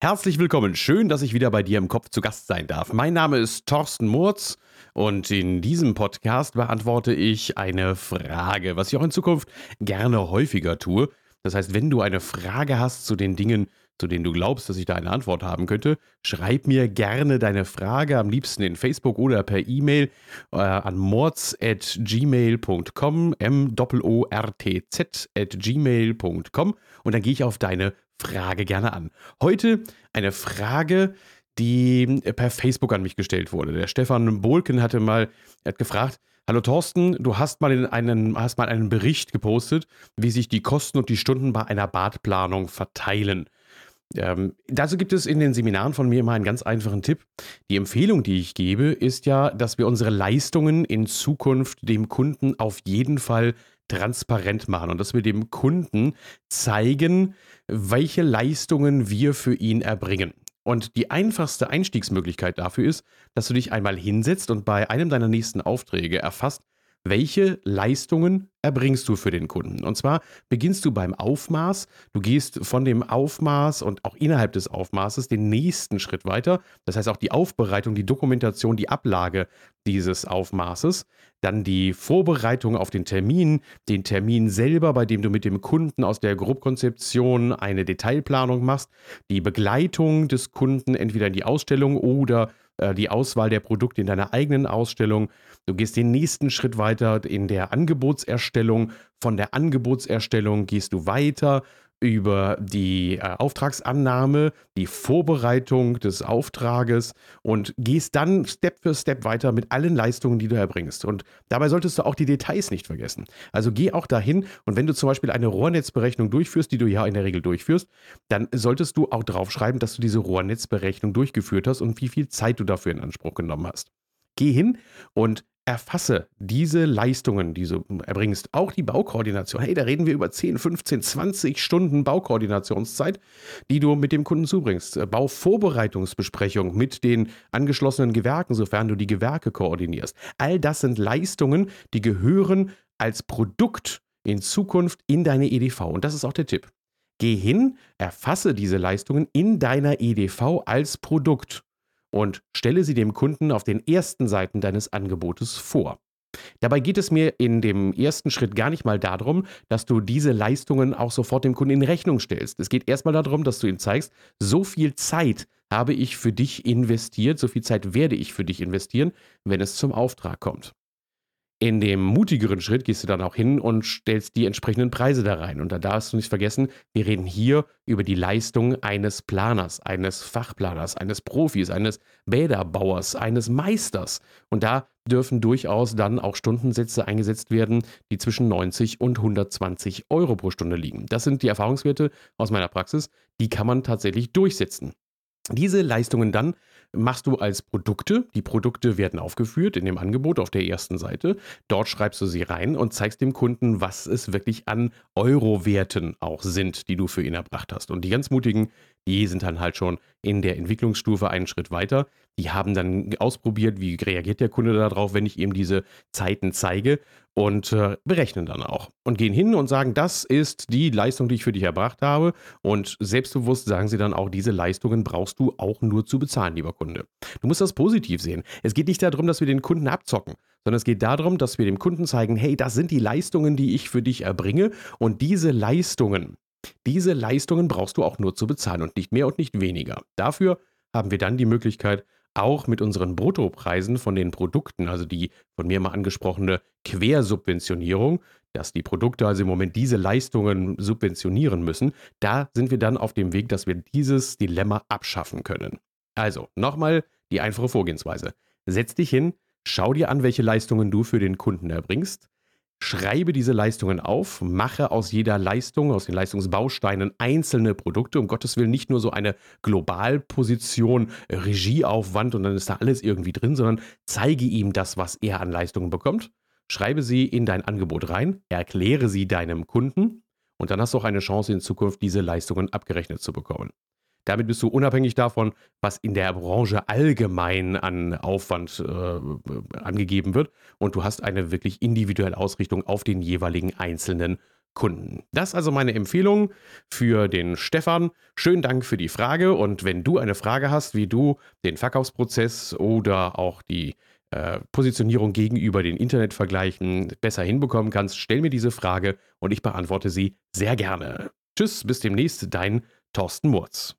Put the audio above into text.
Herzlich willkommen. Schön, dass ich wieder bei dir im Kopf zu Gast sein darf. Mein Name ist Thorsten Murz und in diesem Podcast beantworte ich eine Frage, was ich auch in Zukunft gerne häufiger tue. Das heißt, wenn du eine Frage hast zu den Dingen, zu denen du glaubst, dass ich da eine Antwort haben könnte, schreib mir gerne deine Frage, am liebsten in Facebook oder per E-Mail äh, an mords.gmail.com, m-o-r-t-z at gmail.com und dann gehe ich auf deine Frage gerne an. Heute eine Frage, die per Facebook an mich gestellt wurde. Der Stefan Bohlken hatte mal hat gefragt, Hallo Thorsten, du hast mal, in einen, hast mal einen Bericht gepostet, wie sich die Kosten und die Stunden bei einer Badplanung verteilen. Ähm, dazu gibt es in den Seminaren von mir immer einen ganz einfachen Tipp. Die Empfehlung, die ich gebe, ist ja, dass wir unsere Leistungen in Zukunft dem Kunden auf jeden Fall transparent machen und dass wir dem Kunden zeigen, welche Leistungen wir für ihn erbringen. Und die einfachste Einstiegsmöglichkeit dafür ist, dass du dich einmal hinsetzt und bei einem deiner nächsten Aufträge erfasst, welche Leistungen erbringst du für den Kunden? Und zwar beginnst du beim Aufmaß, du gehst von dem Aufmaß und auch innerhalb des Aufmaßes den nächsten Schritt weiter. Das heißt auch die Aufbereitung, die Dokumentation, die Ablage dieses Aufmaßes, dann die Vorbereitung auf den Termin, den Termin selber, bei dem du mit dem Kunden aus der Grobkonzeption eine Detailplanung machst, die Begleitung des Kunden entweder in die Ausstellung oder äh, die Auswahl der Produkte in deiner eigenen Ausstellung. Du gehst den nächsten Schritt weiter in der Angebotserstellung. Von der Angebotserstellung gehst du weiter über die äh, Auftragsannahme, die Vorbereitung des Auftrages und gehst dann Step für Step weiter mit allen Leistungen, die du erbringst. Und dabei solltest du auch die Details nicht vergessen. Also geh auch dahin und wenn du zum Beispiel eine Rohrnetzberechnung durchführst, die du ja in der Regel durchführst, dann solltest du auch draufschreiben, dass du diese Rohrnetzberechnung durchgeführt hast und wie viel Zeit du dafür in Anspruch genommen hast. Geh hin und erfasse diese Leistungen, die du erbringst, auch die Baukoordination. Hey, da reden wir über 10, 15, 20 Stunden Baukoordinationszeit, die du mit dem Kunden zubringst. Bauvorbereitungsbesprechung mit den angeschlossenen Gewerken, sofern du die Gewerke koordinierst. All das sind Leistungen, die gehören als Produkt in Zukunft in deine EDV. Und das ist auch der Tipp. Geh hin, erfasse diese Leistungen in deiner EDV als Produkt und stelle sie dem Kunden auf den ersten Seiten deines Angebotes vor. Dabei geht es mir in dem ersten Schritt gar nicht mal darum, dass du diese Leistungen auch sofort dem Kunden in Rechnung stellst. Es geht erstmal darum, dass du ihm zeigst, so viel Zeit habe ich für dich investiert, so viel Zeit werde ich für dich investieren, wenn es zum Auftrag kommt. In dem mutigeren Schritt gehst du dann auch hin und stellst die entsprechenden Preise da rein. Und da darfst du nicht vergessen, wir reden hier über die Leistung eines Planers, eines Fachplaners, eines Profis, eines Bäderbauers, eines Meisters. Und da dürfen durchaus dann auch Stundensätze eingesetzt werden, die zwischen 90 und 120 Euro pro Stunde liegen. Das sind die Erfahrungswerte aus meiner Praxis. Die kann man tatsächlich durchsetzen. Diese Leistungen dann machst du als Produkte. Die Produkte werden aufgeführt in dem Angebot auf der ersten Seite. Dort schreibst du sie rein und zeigst dem Kunden, was es wirklich an Euro-Werten auch sind, die du für ihn erbracht hast. Und die ganz mutigen, die sind dann halt schon in der Entwicklungsstufe einen Schritt weiter. Die haben dann ausprobiert, wie reagiert der Kunde darauf, wenn ich ihm diese Zeiten zeige und äh, berechnen dann auch und gehen hin und sagen, das ist die Leistung, die ich für dich erbracht habe und selbstbewusst sagen sie dann auch, diese Leistungen brauchst du auch nur zu bezahlen, lieber Kunde. Du musst das positiv sehen. Es geht nicht darum, dass wir den Kunden abzocken, sondern es geht darum, dass wir dem Kunden zeigen, hey, das sind die Leistungen, die ich für dich erbringe und diese Leistungen, diese Leistungen brauchst du auch nur zu bezahlen und nicht mehr und nicht weniger. Dafür haben wir dann die Möglichkeit, auch mit unseren Bruttopreisen von den Produkten, also die von mir mal angesprochene Quersubventionierung, dass die Produkte also im Moment diese Leistungen subventionieren müssen, da sind wir dann auf dem Weg, dass wir dieses Dilemma abschaffen können. Also, nochmal die einfache Vorgehensweise. Setz dich hin, schau dir an, welche Leistungen du für den Kunden erbringst, Schreibe diese Leistungen auf, mache aus jeder Leistung, aus den Leistungsbausteinen einzelne Produkte. Um Gottes Willen nicht nur so eine Globalposition, Regieaufwand und dann ist da alles irgendwie drin, sondern zeige ihm das, was er an Leistungen bekommt. Schreibe sie in dein Angebot rein, erkläre sie deinem Kunden und dann hast du auch eine Chance in Zukunft, diese Leistungen abgerechnet zu bekommen. Damit bist du unabhängig davon, was in der Branche allgemein an Aufwand äh, angegeben wird. Und du hast eine wirklich individuelle Ausrichtung auf den jeweiligen einzelnen Kunden. Das also meine Empfehlung für den Stefan. Schönen Dank für die Frage und wenn du eine Frage hast, wie du den Verkaufsprozess oder auch die äh, Positionierung gegenüber den Internetvergleichen besser hinbekommen kannst, stell mir diese Frage und ich beantworte sie sehr gerne. Tschüss, bis demnächst, dein Thorsten Murz.